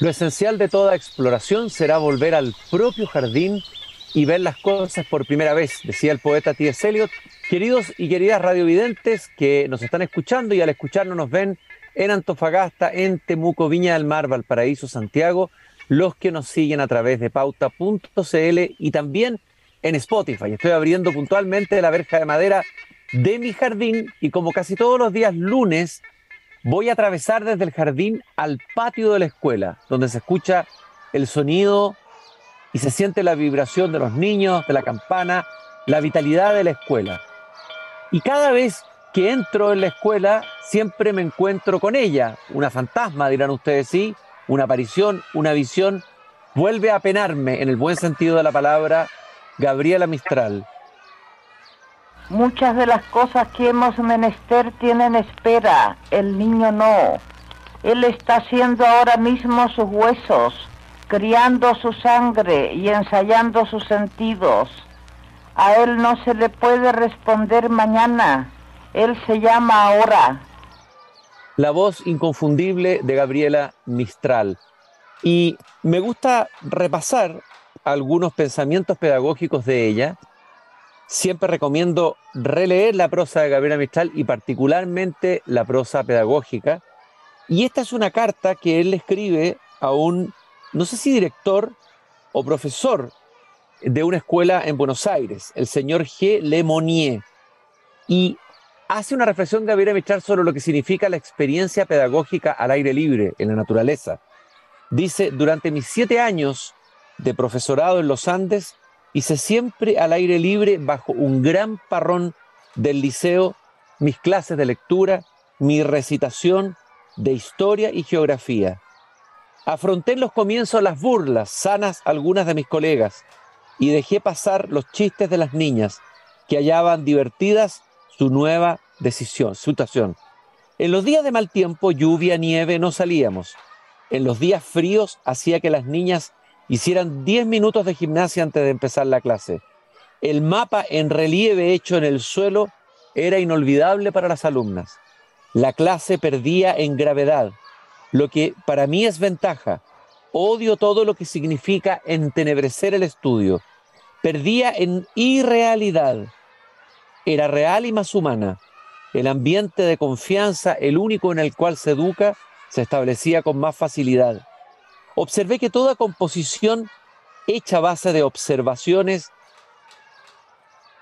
Lo esencial de toda exploración será volver al propio jardín y ver las cosas por primera vez, decía el poeta T.S. Eliot. Queridos y queridas radiovidentes que nos están escuchando y al escucharnos nos ven en Antofagasta, en Temuco, Viña del Mar, Valparaíso, Santiago, los que nos siguen a través de pauta.cl y también en Spotify. Estoy abriendo puntualmente la verja de madera de mi jardín y como casi todos los días lunes voy a atravesar desde el jardín al patio de la escuela, donde se escucha el sonido y se siente la vibración de los niños, de la campana, la vitalidad de la escuela. Y cada vez que entro en la escuela, siempre me encuentro con ella, una fantasma, dirán ustedes, sí, una aparición, una visión, vuelve a penarme, en el buen sentido de la palabra, Gabriela Mistral. Muchas de las cosas que hemos menester tienen espera, el niño no. Él está haciendo ahora mismo sus huesos, criando su sangre y ensayando sus sentidos. A él no se le puede responder mañana, él se llama ahora. La voz inconfundible de Gabriela Mistral. Y me gusta repasar algunos pensamientos pedagógicos de ella siempre recomiendo releer la prosa de Gabriela Mistral y particularmente la prosa pedagógica. Y esta es una carta que él escribe a un, no sé si director o profesor de una escuela en Buenos Aires, el señor G. Lemonnier. Y hace una reflexión Gabriela Mistral sobre lo que significa la experiencia pedagógica al aire libre, en la naturaleza. Dice, durante mis siete años de profesorado en los Andes, hice siempre al aire libre bajo un gran parrón del liceo mis clases de lectura, mi recitación de historia y geografía. Afronté en los comienzos las burlas, sanas algunas de mis colegas, y dejé pasar los chistes de las niñas, que hallaban divertidas su nueva decisión, situación. En los días de mal tiempo, lluvia, nieve, no salíamos. En los días fríos hacía que las niñas hicieran 10 minutos de gimnasia antes de empezar la clase. El mapa en relieve hecho en el suelo era inolvidable para las alumnas. La clase perdía en gravedad, lo que para mí es ventaja. Odio todo lo que significa entenebrecer el estudio. Perdía en irrealidad. Era real y más humana. El ambiente de confianza, el único en el cual se educa, se establecía con más facilidad observé que toda composición hecha a base de observaciones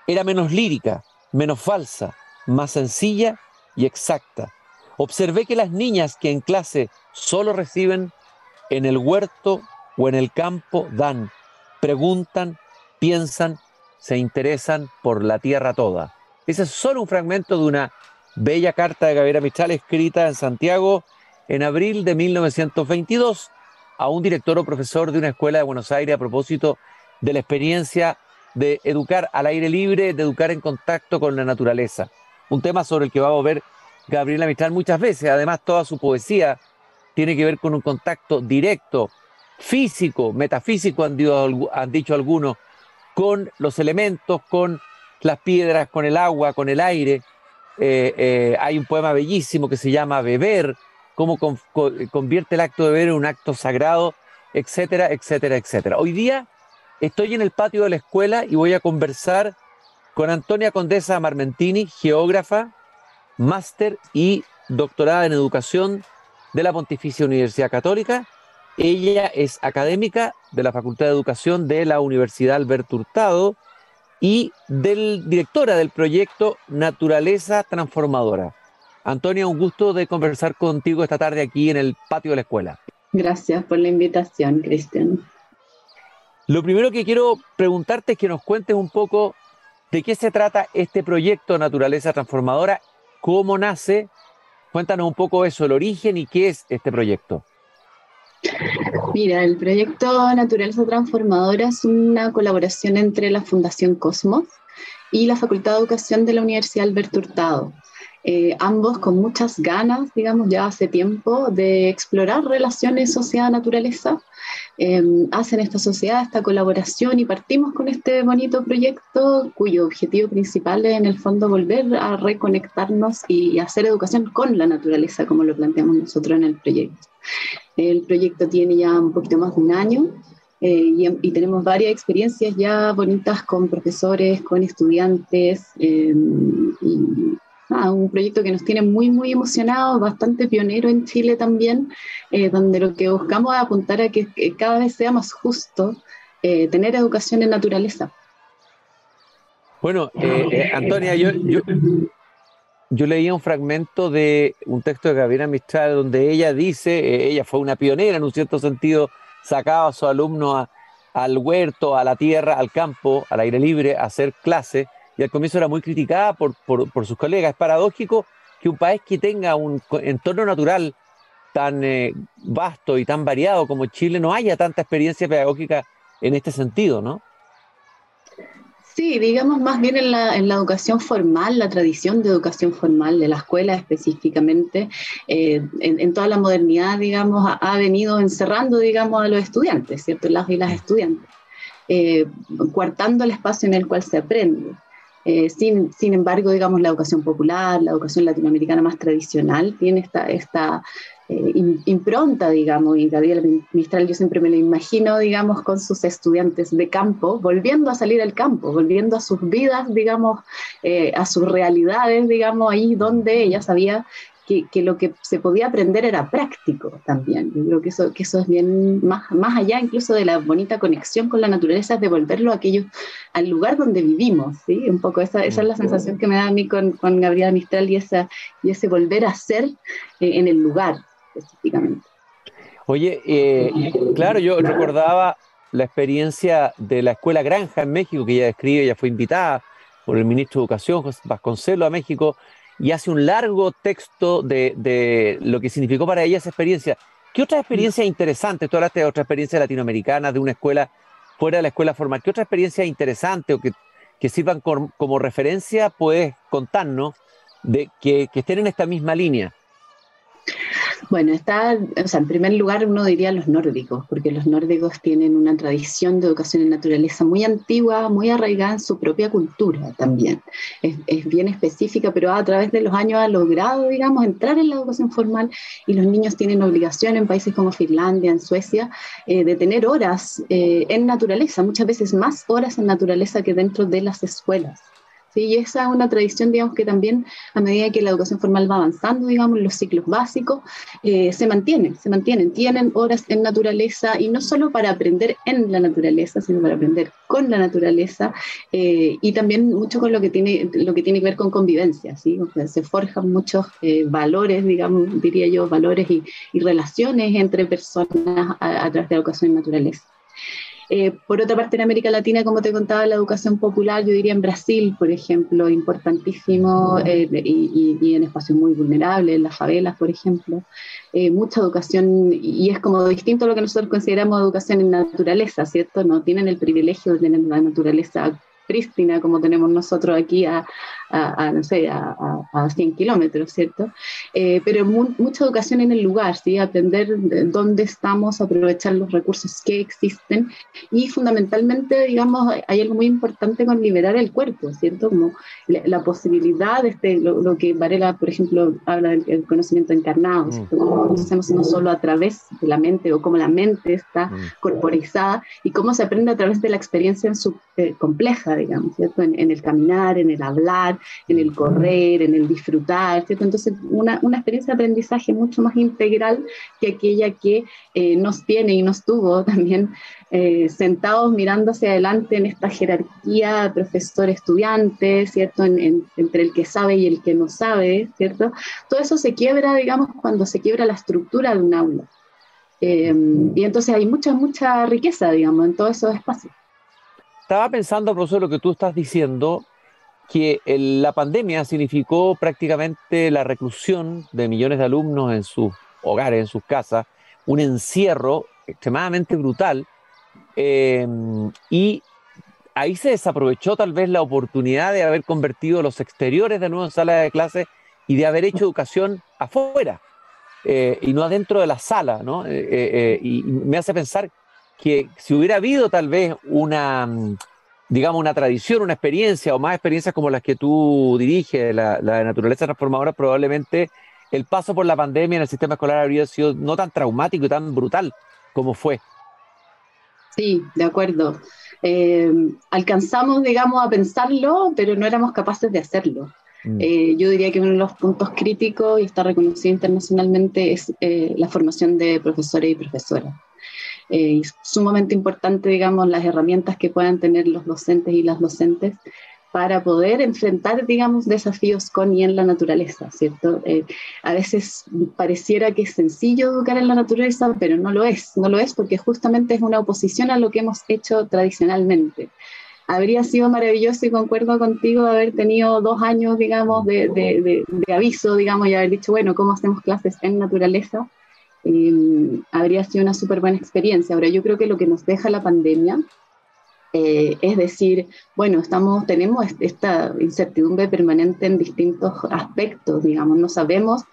era menos lírica, menos falsa, más sencilla y exacta. Observé que las niñas que en clase solo reciben, en el huerto o en el campo dan, preguntan, piensan, se interesan por la tierra toda. Ese es solo un fragmento de una bella carta de Gabriela Mistral escrita en Santiago en abril de 1922 a un director o profesor de una escuela de Buenos Aires a propósito de la experiencia de educar al aire libre, de educar en contacto con la naturaleza. Un tema sobre el que va a ver Gabriela Mistral muchas veces. Además, toda su poesía tiene que ver con un contacto directo, físico, metafísico, han, dicho algunos, con los elementos, con las piedras, con el agua, con el aire. Eh, eh, hay un poema bellísimo que se llama Beber, cómo convierte el acto de beber en un acto sagrado, etcétera, etcétera, etcétera. Hoy día estoy en el patio de la escuela y voy a conversar con Antonia Condesa Marmentini, geógrafa, máster y doctorada en educación de la Pontificia Universidad Católica. Ella es académica de la Facultad de Educación de la Universidad Alberto Hurtado y del, directora del proyecto Naturaleza Transformadora. Antonia, un gusto de conversar contigo esta tarde aquí en el patio de la escuela. Gracias por la invitación, Cristian. Lo primero que quiero preguntarte es que nos cuentes un poco de qué se trata este proyecto Naturaleza Transformadora, cómo nace. Cuéntanos un poco eso, el origen y qué es este proyecto. Mira, el proyecto Naturaleza Transformadora es una colaboración entre la Fundación Cosmos y la Facultad de Educación de la Universidad Alberto Hurtado. Eh, ambos con muchas ganas, digamos, ya hace tiempo, de explorar relaciones sociedad-naturaleza. Em, hacen esta sociedad, esta colaboración y partimos con este bonito proyecto cuyo objetivo principal es en el fondo volver a reconectarnos y hacer educación con la naturaleza, como lo planteamos nosotros en el proyecto. El proyecto tiene ya un poquito más de un año eh, y, tenemos varias experiencias ya bonitas con profesores, con estudiantes. Eh, un proyecto que nos tiene muy, muy emocionados, bastante pionero en Chile también, eh, donde lo que buscamos es apuntar a que, cada vez sea más justo tener educación en naturaleza. Bueno, Antonia, yo, yo, yo leía un fragmento de un texto de Gabriela Mistral donde ella dice, ella fue una pionera en un cierto sentido sacaba a sus alumnos al huerto, a la tierra, al campo, al aire libre, a hacer clases, y al comienzo era muy criticada por, sus colegas. Es paradójico que un país que tenga un entorno natural tan eh, vasto y tan variado como Chile no haya tanta experiencia pedagógica en este sentido, ¿no? Sí, digamos más bien en la, educación formal, la tradición de educación formal de la escuela específicamente, eh, en, toda la modernidad, digamos, ha, venido encerrando, digamos, a los estudiantes, ¿cierto? Las y las estudiantes, eh, coartando el espacio en el cual se aprende. Eh, sin, sin, embargo, digamos, la educación popular, la educación latinoamericana más tradicional, tiene esta, esta eh, impronta, digamos, y Gabriel Mistral yo siempre me lo imagino, digamos, con sus estudiantes de campo, volviendo a salir al campo, volviendo a sus vidas, digamos, eh, a sus realidades, digamos, ahí donde ella sabía que, lo que se podía aprender era práctico también. Yo creo que eso, que eso es bien más, más allá incluso de la bonita conexión con la naturaleza, es devolverlo a aquello, al lugar donde vivimos, ¿sí? Un poco esa, esa es la sensación que me da a mí con, con Gabriela Mistral y, esa, y ese volver a ser eh, en el lugar específicamente. Oye, eh, claro, yo recordaba la experiencia de la Escuela Granja en México, que ella describe, ella fue invitada por el ministro de Educación, José Vasconcelos, a México, y hace un largo texto de, lo que significó para ella esa experiencia. ¿Qué otra experiencia interesante? Tú hablaste de otra experiencia latinoamericana, de una escuela fuera de la escuela formal. ¿Qué otra experiencia interesante o que, que sirvan como referencia puedes contarnos de que, que estén en esta misma línea? Bueno, está, o sea, en primer lugar uno diría los nórdicos, porque los nórdicos tienen una tradición de educación en naturaleza muy antigua, muy arraigada en su propia cultura también. Es, bien específica, pero a través de los años ha logrado, digamos, entrar en la educación formal y los niños tienen obligación en países como Finlandia, en Suecia, eh, de tener horas eh, en naturaleza, muchas veces más horas en naturaleza que dentro de las escuelas. Y esa es una tradición, digamos, que también a medida que la educación formal va avanzando, digamos, los ciclos básicos, eh, se mantienen, se mantienen, tienen horas en naturaleza y no solo para aprender en la naturaleza, sino para aprender con la naturaleza eh, y también mucho con lo que tiene, lo que, tiene que ver con convivencia, ¿sí? se forjan muchos eh, valores, digamos, diría yo, valores y, relaciones entre personas a través de la educación en naturaleza. Eh, por otra parte, en América Latina, como te contaba, la educación popular, yo diría en Brasil, por ejemplo, importantísimo eh, y, en espacios muy vulnerables, en las favelas, por ejemplo, eh, mucha educación y es como distinto a lo que nosotros consideramos educación en naturaleza, ¿cierto? No tienen el privilegio de tener la naturaleza prístina como tenemos nosotros aquí a, a, no sé, a, a 100 kilómetros, ¿cierto? Eh, pero mucha educación en el lugar, ¿sí? Aprender dónde estamos, aprovechar los recursos que existen y fundamentalmente, digamos, hay algo muy importante con liberar el cuerpo, ¿cierto? Como la, posibilidad, de este, lo, que Varela, por ejemplo, habla del conocimiento encarnado, ¿cierto? Mm. Cómo conocemos no solo a través de la mente o cómo la mente está mm. corporizada y cómo se aprende a través de la experiencia en su, eh, compleja, digamos, ¿cierto? en el caminar, en el hablar, en el correr, en el disfrutar, ¿cierto? Entonces, una, una experiencia de aprendizaje mucho más integral que aquella que eh, nos tiene y nos tuvo también eh, sentados mirando hacia adelante en esta jerarquía profesor-estudiante, ¿cierto? entre el que sabe y el que no sabe, ¿cierto? Todo eso se quiebra, digamos, cuando se quiebra la estructura de un aula. Eh, y entonces hay mucha, mucha riqueza, digamos, en todos esos espacios. Estaba pensando, profesor, lo que tú estás diciendo, que la pandemia significó prácticamente la reclusión de millones de alumnos en sus hogares, en sus casas, un encierro extremadamente brutal. Em, y ahí se desaprovechó tal vez la oportunidad de haber convertido los exteriores de nuevo en salas de clase y de haber hecho educación afuera eh, y no adentro de la sala. ¿no? Eh, eh, y me hace pensar que si hubiera habido tal vez una digamos, una tradición, una experiencia o más experiencias como las que tú diriges, la, la de naturaleza transformadora, probablemente el paso por la pandemia en el sistema escolar habría sido no tan traumático y tan brutal como fue. Sí, de acuerdo. Eh, alcanzamos, digamos, a pensarlo, pero no éramos capaces de hacerlo. Mm. Eh, yo diría que uno de los puntos críticos y está reconocido internacionalmente es eh, la formación de profesores y profesoras. Es sumamente importante, digamos, las herramientas que puedan tener los docentes y las docentes para poder enfrentar, digamos, desafíos con y en la naturaleza, ¿cierto? Eh, a veces pareciera que es sencillo educar en la naturaleza, pero no lo es, no lo es porque justamente es una oposición a lo que hemos hecho tradicionalmente. Habría sido maravilloso y concuerdo contigo haber tenido dos años, digamos, de, de, de, aviso, digamos, y haber dicho, bueno, ¿cómo hacemos clases en naturaleza? Eh, habría sido una súper buena experiencia. Ahora, yo creo que lo que nos deja la pandemia eh, es decir, bueno, estamos, tenemos esta incertidumbre permanente en distintos aspectos, digamos, no sabemos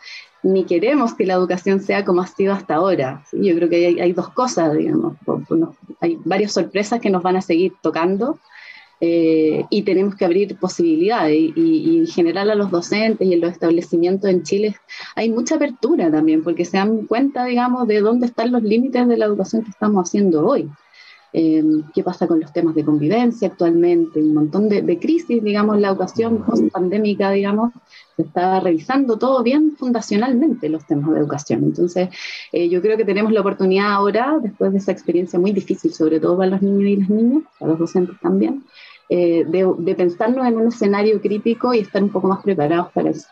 ni queremos que la educación sea como ha sido hasta ahora. Yo creo que hay, dos cosas, digamos, hay varias sorpresas que nos van a seguir tocando eh, y tenemos que abrir posibilidades y, y, en general a los docentes y en los establecimientos en Chile hay mucha apertura también porque se dan cuenta, digamos, de dónde están los límites de la educación que estamos haciendo hoy. Em, qué pasa con los temas de convivencia actualmente, un montón de, crisis, digamos, la educación post-pandémica, digamos, se está revisando todo bien fundacionalmente los temas de educación. Entonces, eh, yo creo que tenemos la oportunidad ahora, después de esa experiencia muy difícil, sobre todo para los niños y las niñas, para los docentes también, eh, de, de pensarnos en un escenario crítico y estar un poco más preparados para eso.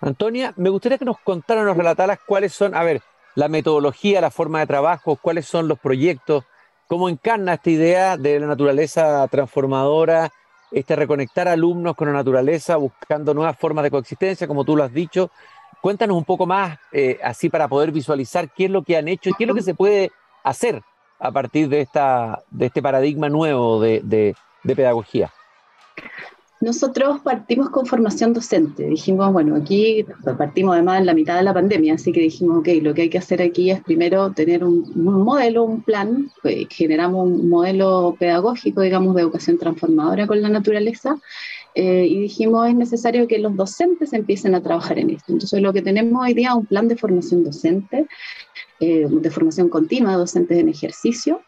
Antonia, me gustaría que nos contaran, nos relataras cuáles son, a ver, la metodología, la forma de trabajo, cuáles son los proyectos cómo encarna esta idea de la naturaleza transformadora, este reconectar alumnos con la naturaleza, buscando nuevas formas de coexistencia, como tú lo has dicho. Cuéntanos un poco más, eh, así para poder visualizar qué es lo que han hecho y qué es lo que se puede hacer a partir de, esta, de este paradigma nuevo de, de pedagogía. Nosotros partimos con formación docente. Dijimos, bueno, aquí partimos además en la mitad de la pandemia, así que dijimos, ok, lo que hay que hacer aquí es primero tener un, modelo, un plan, pues, generamos un modelo pedagógico, digamos, de educación transformadora con la naturaleza, eh, y dijimos, es necesario que los docentes empiecen a trabajar en esto. Entonces, lo que tenemos hoy día es un plan de formación docente, eh, de formación continua de docentes en ejercicio,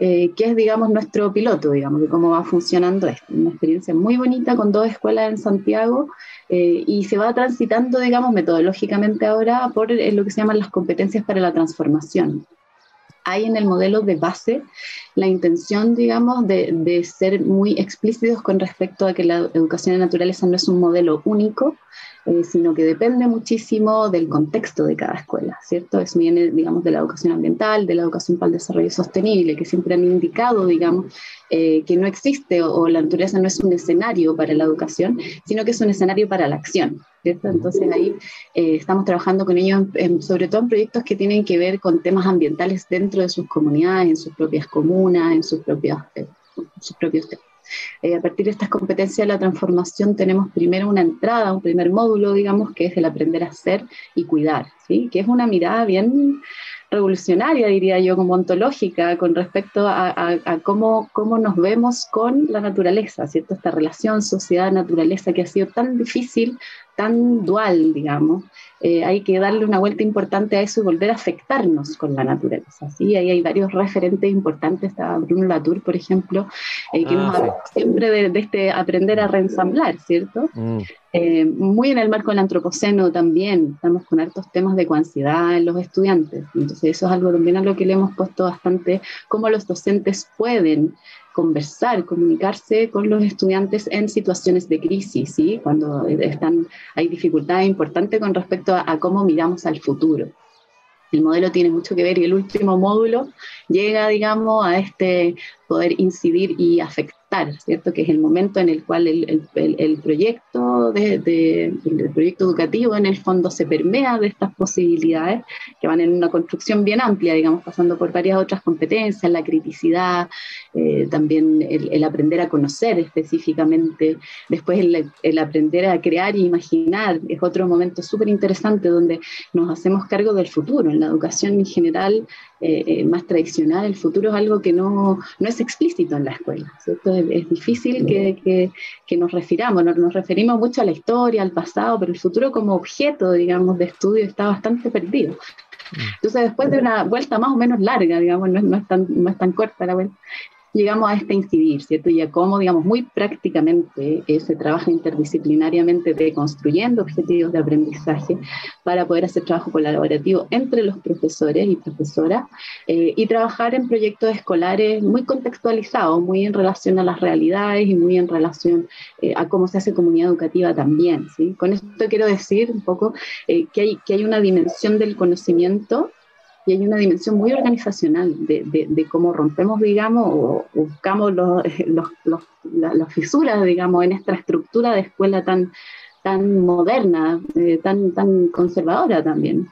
eh, que es, digamos, nuestro piloto, digamos, de cómo va funcionando esto. Una experiencia muy bonita con dos escuelas en Santiago eh, y se va transitando, digamos, metodológicamente ahora por eh, lo que se llaman las competencias para la transformación. Hay en el modelo de base la intención, digamos, de, ser muy explícitos con respecto a que la educación en naturaleza no es un modelo único, eh, sino que depende muchísimo del contexto de cada escuela, ¿cierto? Eso viene, digamos, de la educación ambiental, de la educación para el desarrollo sostenible, que siempre han indicado, digamos, eh, que no existe o, la naturaleza no es un escenario para la educación, sino que es un escenario para la acción, ¿cierto? Entonces ahí eh, estamos trabajando con ellos, sobre todo en proyectos que tienen que ver con temas ambientales dentro de sus comunidades, en sus propias comunas, en sus, propias, sus propios temas. Eh, a partir de estas competencias de la transformación tenemos primero una entrada, un primer módulo, digamos, que es el aprender a ser y cuidar, ¿sí? que es una mirada bien revolucionaria, diría yo, como ontológica, con respecto a, a, cómo, cómo, nos vemos con la naturaleza, ¿cierto? Esta relación sociedad-naturaleza que ha sido tan difícil, tan dual, digamos, eh, hay que darle una vuelta importante a eso y volver a afectarnos con la naturaleza. ¿sí? Ahí hay varios referentes importantes, está Bruno Latour, por ejemplo, eh, que nos ah, habla siempre de, este aprender a reensamblar, ¿cierto? Mm. Eh, muy en el marco del antropoceno también, estamos con hartos temas de coansiedad en los estudiantes, entonces eso es algo también a lo que le hemos puesto bastante, cómo los docentes pueden conversar, comunicarse con los estudiantes en situaciones de crisis, ¿sí? cuando están, hay dificultades importantes con respecto a, cómo miramos al futuro. El modelo tiene mucho que ver y el último módulo llega, digamos, a este poder incidir y afectar ¿cierto? Que es el momento en el cual el, el, proyecto de, el proyecto educativo en el fondo se permea de estas posibilidades que van en una construcción bien amplia, digamos, pasando por varias otras competencias, la criticidad, eh, también el, aprender a conocer específicamente, después el, aprender a crear e imaginar, es otro momento súper interesante donde nos hacemos cargo del futuro. En la educación en general eh, eh, más tradicional, el futuro es algo que no, no es explícito en la escuela, ¿cierto? Es, difícil que, que, nos refiramos, nos, nos, referimos mucho a la historia, al pasado, pero el futuro como objeto, digamos, de estudio está bastante perdido. Mm. Entonces, después de una vuelta más o menos larga, digamos, no es, no es, tan, no es tan corta la vuelta, llegamos a este incidir, ¿cierto? Y a cómo, digamos, muy prácticamente eh, se trabaja interdisciplinariamente de construyendo objetivos de aprendizaje para poder hacer trabajo colaborativo entre los profesores y profesoras eh, y trabajar en proyectos escolares muy contextualizados, muy en relación a las realidades y muy en relación eh, a cómo se hace comunidad educativa también, ¿sí? Con esto quiero decir un poco que, hay, que hay una dimensión del conocimiento y hay una dimensión muy organizacional de, cómo rompemos, digamos, o buscamos los, las fisuras, digamos, en esta estructura de escuela tan, moderna, eh, tan, tan conservadora también.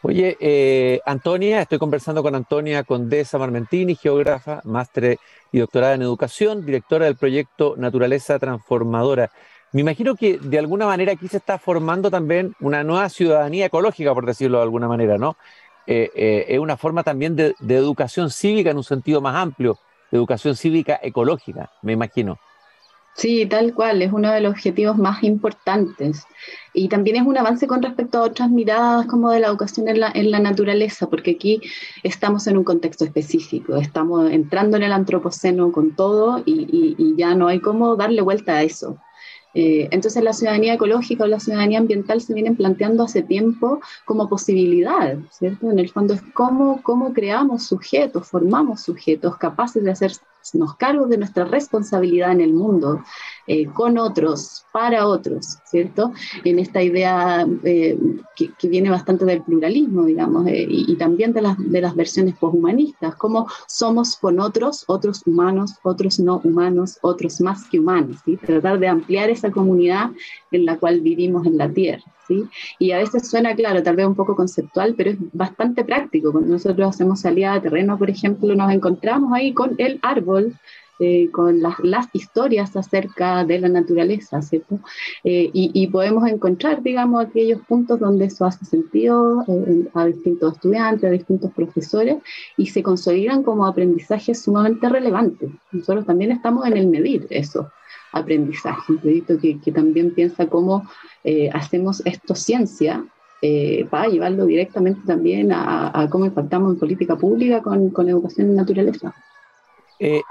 Oye, eh, Antonia, estoy conversando con Antonia Condesa Marmentini, geógrafa, máster y doctorada en educación, directora del proyecto Naturaleza Transformadora. Me imagino que de alguna manera aquí se está formando también una nueva ciudadanía ecológica, por decirlo de alguna manera, ¿no? Eh, eh, es una forma también de, educación cívica en un sentido más amplio, de educación cívica ecológica, me imagino. Sí, tal cual, es uno de los objetivos más importantes. Y también es un avance con respecto a otras miradas como de la educación en la, naturaleza, porque aquí estamos en un contexto específico, estamos entrando en el antropoceno con todo y ya no hay cómo darle vuelta a eso. Eh, entonces la ciudadanía ecológica o la ciudadanía ambiental se vienen planteando hace tiempo como posibilidad, ¿cierto? En el fondo es cómo, cómo creamos sujetos, formamos sujetos capaces de hacer nos cargo de nuestra responsabilidad en el mundo, eh, con otros, para otros, ¿cierto? En esta idea eh, que, viene bastante del pluralismo, digamos, eh, y, también de las, de las versiones poshumanistas, cómo somos con otros, otros humanos, otros no humanos, otros más que humanos, ¿sí? Tratar de ampliar esa comunidad en la cual vivimos en la Tierra. Y a veces suena, claro, tal vez un poco conceptual, pero es bastante práctico. Cuando nosotros hacemos salida de terreno, por ejemplo, nos encontramos ahí con el árbol eh, con las, historias acerca de la naturaleza, ¿cierto? Eh, y, podemos encontrar, digamos, aquellos puntos donde eso hace sentido eh, a distintos estudiantes, a distintos profesores, y se consolidan como aprendizajes sumamente relevantes. Nosotros también estamos en el medir eso aprendizaje, un proyecto que, que también piensa cómo hacemos esto ciencia para llevarlo directamente también a, cómo impactamos en política pública con, con educación en naturaleza. Eh,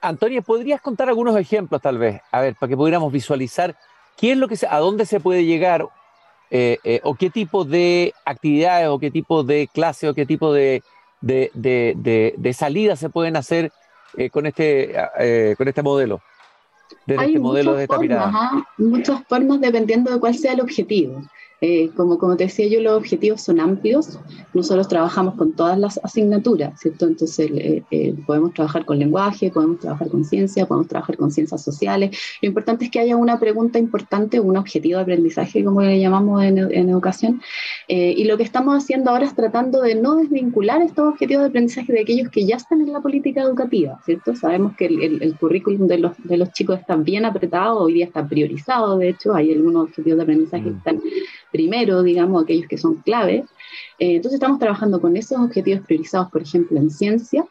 Antonia, ¿podrías contar algunos ejemplos tal vez? A ver, para que pudiéramos visualizar qué es lo que a dónde se puede llegar eh, eh, o qué tipo de actividades o qué tipo de clase o qué tipo de, de, de, salidas se pueden hacer con, este, con este modelo. Hay este modelo de esta ¿ah? Muchas formas dependiendo de cuál sea el objetivo. Eh, como, como te decía yo, los objetivos son amplios. Nosotros trabajamos con todas las asignaturas, ¿cierto? Entonces eh, eh, podemos trabajar con lenguaje, podemos trabajar con ciencia, podemos trabajar con ciencias sociales. Lo importante es que haya una pregunta importante, un objetivo de aprendizaje, como le llamamos en, en educación. y lo que estamos haciendo ahora es tratando de no desvincular estos objetivos de aprendizaje de aquellos que ya están en la política educativa, ¿cierto? Sabemos que el, el, currículum de los, de los chicos está bien apretado, hoy día está priorizado, de hecho, hay algunos objetivos de aprendizaje que mm. están primero, digamos, aquellos que son clave. Eh, entonces estamos trabajando con esos objetivos priorizados, por ejemplo, en ciencia,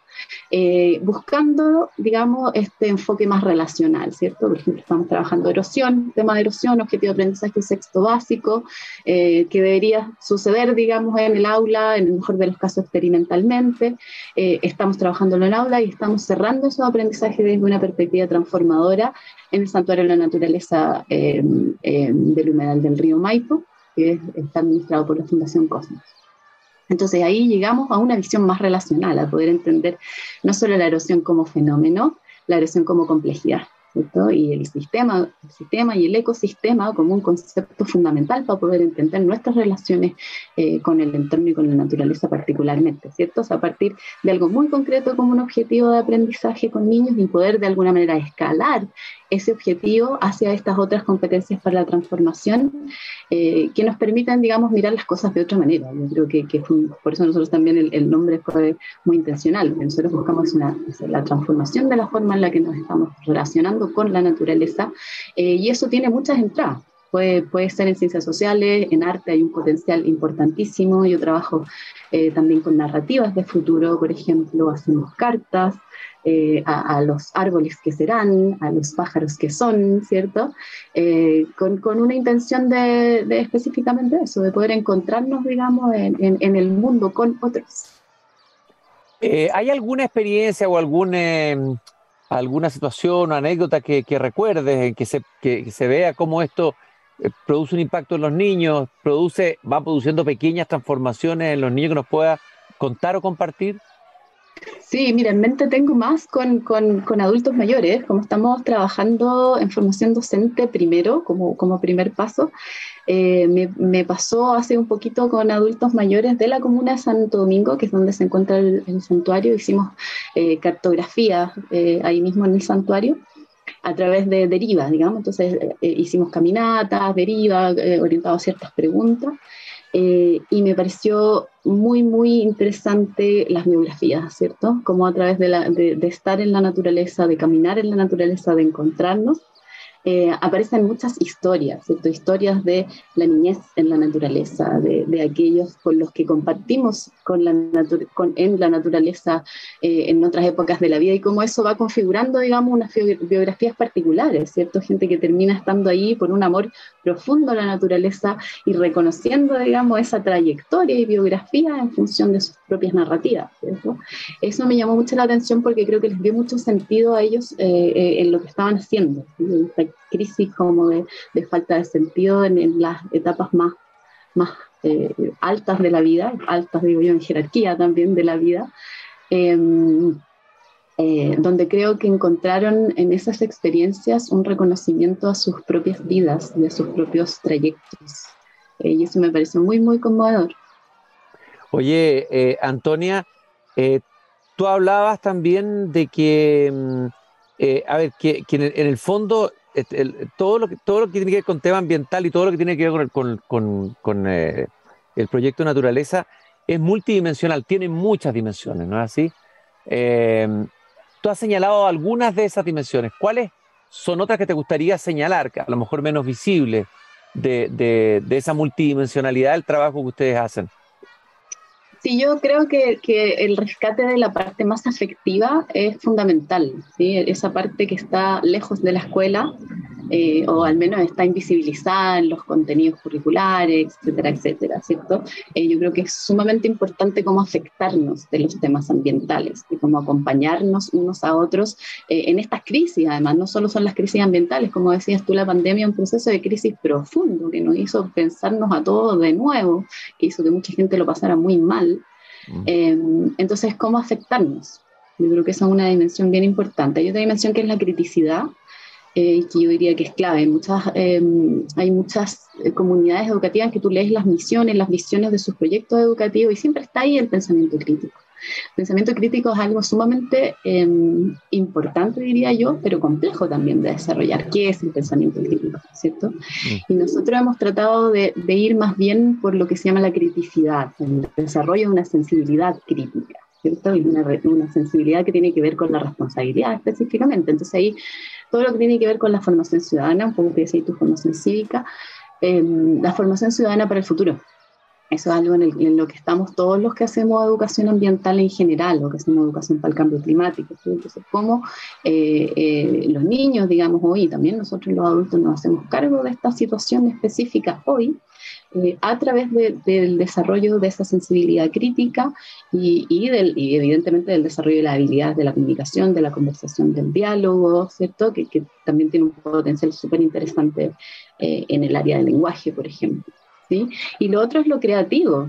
eh, buscando, digamos, este enfoque más relacional, ¿cierto? Por ejemplo, estamos trabajando erosión, tema de erosión, objetivo de aprendizaje sexto básico, eh, que debería suceder, digamos, en el aula, en el mejor de los casos experimentalmente. estamos trabajando en aula y estamos cerrando esos aprendizajes desde una perspectiva transformadora en el Santuario de la Naturaleza del Humedal del Río Maipo que está administrado por la Fundación Cosmos. Entonces ahí llegamos a una visión más relacional, a poder entender no solo la erosión como fenómeno, la erosión como complejidad. Y el sistema, sistema y el ecosistema como un concepto fundamental para poder entender nuestras relaciones eh, con el entorno y con la naturaleza particularmente, ¿cierto? a partir de algo muy concreto como un objetivo de aprendizaje con niños y poder de alguna manera escalar ese objetivo hacia estas otras competencias para la transformación eh, que nos permitan, digamos, mirar las cosas de otra manera. Yo creo que, por eso nosotros también el, nombre fue muy intencional. Nosotros buscamos una, la transformación de la forma en la que nos estamos relacionando con la naturaleza eh, y eso tiene muchas entradas. Puede, puede ser en ciencias sociales, en arte hay un potencial importantísimo. Yo trabajo eh, también con narrativas de futuro, por ejemplo, hacemos cartas eh, a, los árboles que serán, a los pájaros que son, ¿cierto? Eh, con, con, una intención de, de, específicamente eso, de poder encontrarnos, digamos, en, en, el mundo con otros. ¿Hay alguna experiencia o algún em, alguna situación o anécdota que, que recuerdes, que se, que, se vea cómo esto eh, produce un impacto en los niños, produce, va produciendo pequeñas transformaciones en los niños que nos pueda contar o compartir? Sí, mira, en mente tengo más con, con, con, adultos mayores, como estamos trabajando en formación docente primero, como, como primer paso. Eh, me, me, pasó hace un poquito con adultos mayores de la comuna de Santo Domingo, que es donde se encuentra el, santuario. Hicimos eh, cartografía eh, ahí mismo en el santuario a través de deriva, digamos. Entonces hicimos caminatas, deriva, orientados a ciertas preguntas. Eh, y me pareció muy, muy interesante las biografías, ¿cierto? Como a través de, la, de, de, estar en la naturaleza, de caminar en la naturaleza, de encontrarnos, eh, aparecen muchas historias, ¿cierto? historias de la niñez en la naturaleza, de, de aquellos con los que compartimos con la con, en la naturaleza eh, en otras épocas de la vida y cómo eso va configurando, digamos, unas biografías particulares, ¿cierto? Gente que termina estando ahí por un amor profundo a la naturaleza y reconociendo, digamos, esa trayectoria y biografía en función de sus propias narrativas, ¿cierto? Eso me llamó mucho la atención porque creo que les dio mucho sentido a ellos eh, en lo que estaban haciendo, crisis como de, falta de sentido en, las etapas más, más eh, altas de la vida, altas digo yo en jerarquía también de la vida, em, eh, donde creo que encontraron en esas experiencias un reconocimiento a sus propias vidas a sus propios trayectos. Eh, y eso me pareció muy, muy conmovedor. Oye, Antonia, tú hablabas también de que, mm, a ver, que, en, el, fondo todo, lo que, todo lo que tiene que ver con tema ambiental y todo lo que tiene que ver con eh, el proyecto Naturaleza es multidimensional, tiene muchas dimensiones, ¿no es así? Em, tú has señalado algunas de esas dimensiones. ¿Cuáles son otras que te gustaría señalar, a lo mejor menos visibles, de, de esa multidimensionalidad del trabajo que ustedes hacen? Sí, yo creo que, que, el rescate de la parte más afectiva es fundamental, ¿sí? esa parte que está lejos de la escuela, eh, o al menos está invisibilizada en los contenidos curriculares, etcétera, etcétera, ¿cierto? Eh, yo creo que es sumamente importante cómo afectarnos de los temas ambientales y cómo acompañarnos unos a otros eh, en estas crisis, además, no solo son las crisis ambientales, como decías tú, la pandemia es un proceso de crisis profundo que nos hizo pensarnos a todos de nuevo, que hizo que mucha gente lo pasara muy mal. Mm. entonces, ¿cómo afectarnos? Yo creo que esa es una dimensión bien importante. Hay otra dimensión que es la criticidad, eh, que yo diría que es clave. Muchas, em, hay muchas eh, comunidades educativas que tú lees las misiones, las visiones de sus proyectos educativos y siempre está ahí el pensamiento crítico. Pensamiento crítico es algo sumamente em, importante, diría yo, pero complejo también de desarrollar. ¿Qué es el pensamiento crítico? ¿Cierto? Mm. Y nosotros hemos tratado de, de, ir más bien por lo que se llama la criticidad, el desarrollo de una sensibilidad crítica. ¿cierto? Y una, una sensibilidad que tiene que ver con la responsabilidad específicamente. Entonces ahí todo lo que tiene que ver con la formación ciudadana, un poco que decía tu formación cívica, em, la formación ciudadana para el futuro. Eso es algo en, lo que estamos todos los que hacemos educación ambiental en general, o que hacemos educación para el cambio climático. Entonces, cómo eh, eh, los niños, digamos, hoy, también nosotros los adultos nos hacemos cargo de esta situación específica hoy, eh, a través del desarrollo de esa sensibilidad crítica y, evidentemente del desarrollo de las habilidades de la comunicación, de la conversación, del diálogo, ¿cierto? Que, que también tiene un potencial súper interesante en el área del lenguaje, por ejemplo. ¿Sí? Y lo otro es lo creativo,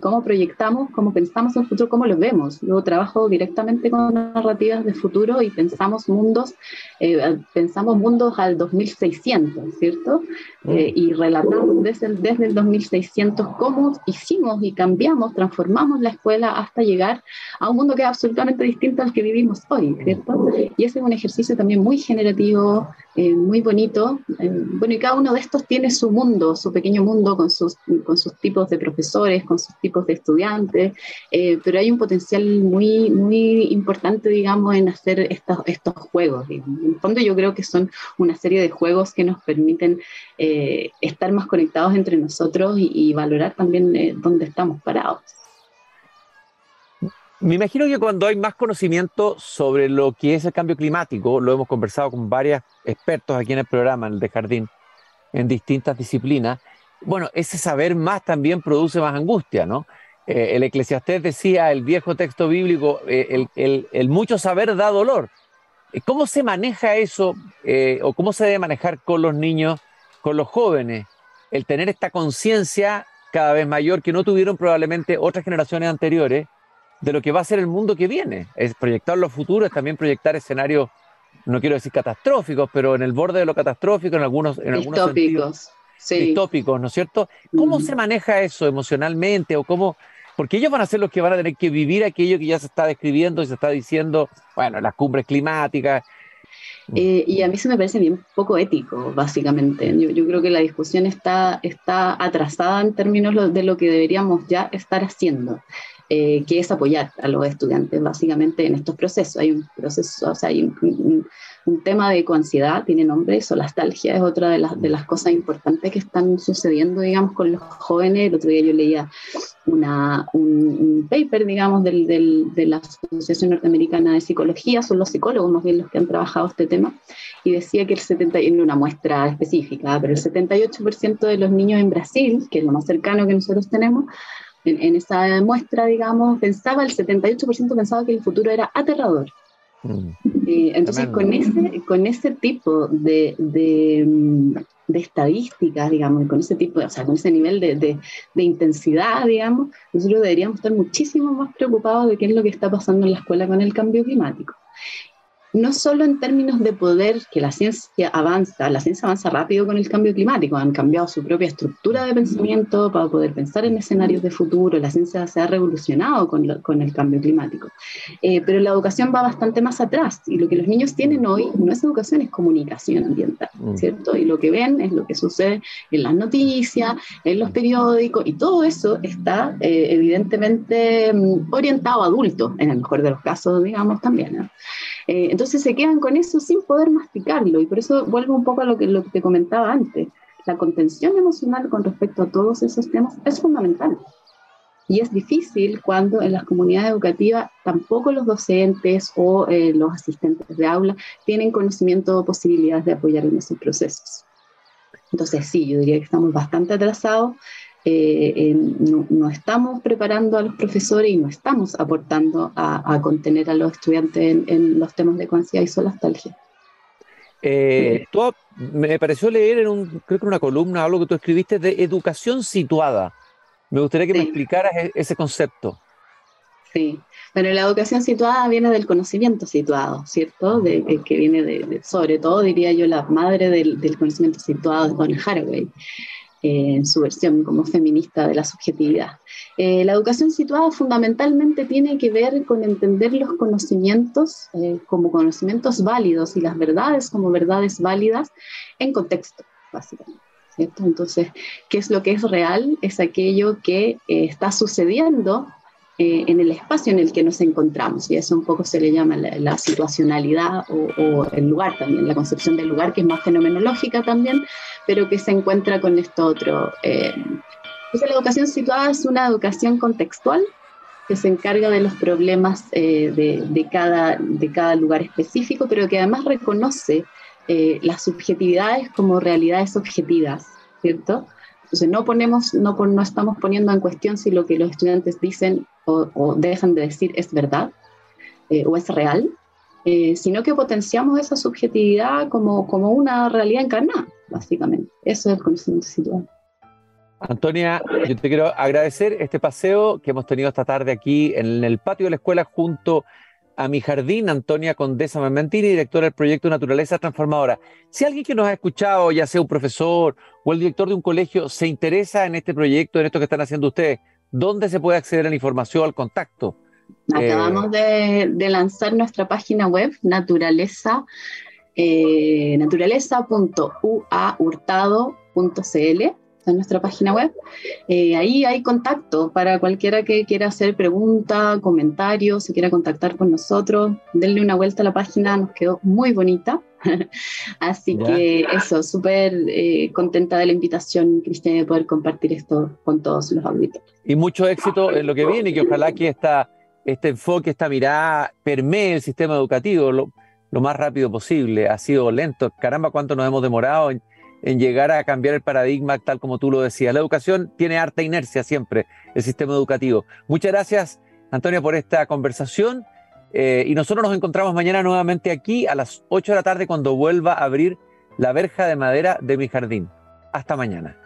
cómo proyectamos, cómo pensamos en el futuro, cómo lo vemos. Yo trabajo directamente con narrativas de futuro y pensamos mundos, eh, pensamos mundos al 2600, ¿cierto? Mm. Eh, y relatamos desde el, desde el 2600 cómo hicimos y cambiamos, transformamos la escuela hasta llegar a un mundo que es absolutamente distinto al que vivimos hoy, ¿cierto? Y ese es un ejercicio también muy generativo, eh, muy bonito. Eh, bueno, y cada uno de estos tiene su mundo, su pequeño mundo con sus, con sus tipos de profesores, con sus tipos de estudiantes, eh, pero hay un potencial muy, muy importante, digamos, en hacer estos, estos juegos. En el fondo yo creo que son una serie de juegos que nos permiten estar más conectados entre nosotros y valorar también dónde estamos parados. Me imagino que cuando hay más conocimiento sobre lo que es el cambio climático, lo hemos conversado con varios expertos aquí en el programa, en el de Jardín, en distintas disciplinas, bueno, ese saber más también produce más angustia, ¿no? Eh, el eclesiastés decía, el viejo texto bíblico, eh, el, mucho saber da dolor. Eh, ¿Cómo se maneja eso o cómo se debe manejar con los niños, con los jóvenes? El tener esta conciencia cada vez mayor que no tuvieron probablemente otras generaciones anteriores de lo que va a ser el mundo que viene. Es proyectar los futuros, también proyectar escenarios, no quiero decir catastróficos, pero en el borde de lo catastrófico, en algunos, en distópicos, sí. distópicos, ¿no es cierto? ¿Cómo se maneja eso emocionalmente o cómo? Porque ellos van a ser los que van a tener que vivir aquello que ya se está describiendo y se está diciendo, bueno, las cumbres climáticas, eh, y a mí se me parece bien poco ético, básicamente. Yo, yo, creo que la discusión está, está atrasada en términos de lo que deberíamos ya estar haciendo. Eh, que es apoyar a los estudiantes básicamente en estos procesos. Hay un proceso, o sea, hay un, tema de ecoansiedad, tiene nombre, solastalgia es otra de las, de las cosas importantes que están sucediendo, digamos, con los jóvenes. El otro día yo leía una, un, paper, digamos, del, de la Asociación Norteamericana de Psicología, son los psicólogos más bien los que han trabajado este tema, y decía que el 70, en una muestra específica, pero el 78% de los niños en Brasil, que es lo más cercano que nosotros tenemos, en, esa muestra, digamos, pensaba, el 78% pensaba que el futuro era aterrador. Mm. entonces, con ese, con ese tipo de, de, de, estadísticas, digamos, con ese tipo, o sea, con ese nivel de, de, intensidad, digamos, nosotros deberíamos estar muchísimo más preocupados de qué es lo que está pasando en la escuela con el cambio climático no solo en términos de poder, que la ciencia avanza, la ciencia avanza rápido con el cambio climático, han cambiado su propia estructura de pensamiento para poder pensar en escenarios de futuro, la ciencia se ha revolucionado con, con el cambio climático, eh, pero la educación va bastante más atrás y lo que los niños tienen hoy no es educación, es comunicación ambiental, mm. ¿cierto? Y lo que ven es lo que sucede en las noticias, en los periódicos y todo eso está eh, evidentemente mm, orientado a adultos, en el mejor de los casos, digamos, también. ¿no? Eh, entonces se quedan con eso sin poder masticarlo y por eso vuelvo un poco a lo que, te comentaba antes. La contención emocional con respecto a todos esos temas es fundamental. Y es difícil cuando en las comunidades educativas tampoco los docentes o eh, los asistentes de aula tienen conocimiento o posibilidades de apoyar en esos procesos. Entonces sí, yo diría que estamos bastante atrasados eh, no, estamos preparando a los profesores y no estamos aportando a, contener a los estudiantes en, los temas de conciencia y solastalgia. Eh, me pareció leer en un, creo que una columna, algo que tú escribiste de educación situada. Me gustaría que me explicaras e, ese concepto. Sí, bueno, la educación situada viene del conocimiento situado, ¿cierto? De, que viene de, sobre todo, diría yo, la madre del, del conocimiento situado de Don Haraway en su versión como feminista de la subjetividad. Eh, la educación situada fundamentalmente tiene que ver con entender los conocimientos eh, como conocimientos válidos y las verdades como verdades válidas en contexto, básicamente. Entonces, ¿qué es lo que es real? Es aquello que eh, está sucediendo eh, en el espacio en el que nos encontramos, y eso un poco se le llama la, situacionalidad o, el lugar también, la concepción del lugar que es más fenomenológica también, pero que se encuentra con esto otro. Eh, entonces la educación situada es una educación contextual que se encarga de los problemas eh, de, cada, de cada lugar específico, pero que además reconoce las subjetividades como realidades objetivas, ¿cierto? Entonces no, ponemos, no, no estamos poniendo en cuestión si lo que los estudiantes dicen o, dejan de decir es verdad eh, o es real, eh, sino que potenciamos esa subjetividad como, como una realidad encarnada, básicamente. Eso es el conocimiento situado. Antonia, yo te quiero agradecer este paseo que hemos tenido esta tarde aquí en el patio de la escuela junto mi jardín, Antonia Condesa Mamantini, directora del proyecto Naturaleza Transformadora. Si alguien que nos ha escuchado, ya sea un profesor o el director de un colegio, se interesa en este proyecto, en esto que están haciendo ustedes, ¿Dónde se puede acceder a la información, al contacto? Acabamos eh, de, lanzar nuestra página web, naturaleza eh, naturaleza.uahurtado.cl en nuestra página web. Eh, ahí hay contacto para cualquiera que quiera hacer pregunta, comentario, se quiera contactar con nosotros. Denle una vuelta a la página, nos quedó muy bonita. Así que eso, súper eh, contenta de la invitación, Cristian, de poder compartir esto con todos los auditores. Y mucho éxito en lo que viene y que ojalá que esta, este enfoque, esta mirada permee el sistema educativo lo, lo más rápido posible. Ha sido lento. Caramba, cuánto nos hemos demorado en en llegar a cambiar el paradigma tal como tú lo decías. La educación tiene harta inercia siempre, el sistema educativo. Muchas gracias, Antonio, por esta conversación. Eh, y nosotros nos encontramos mañana nuevamente aquí a las 8 de la tarde cuando vuelva a abrir la verja de madera de mi jardín. Hasta mañana.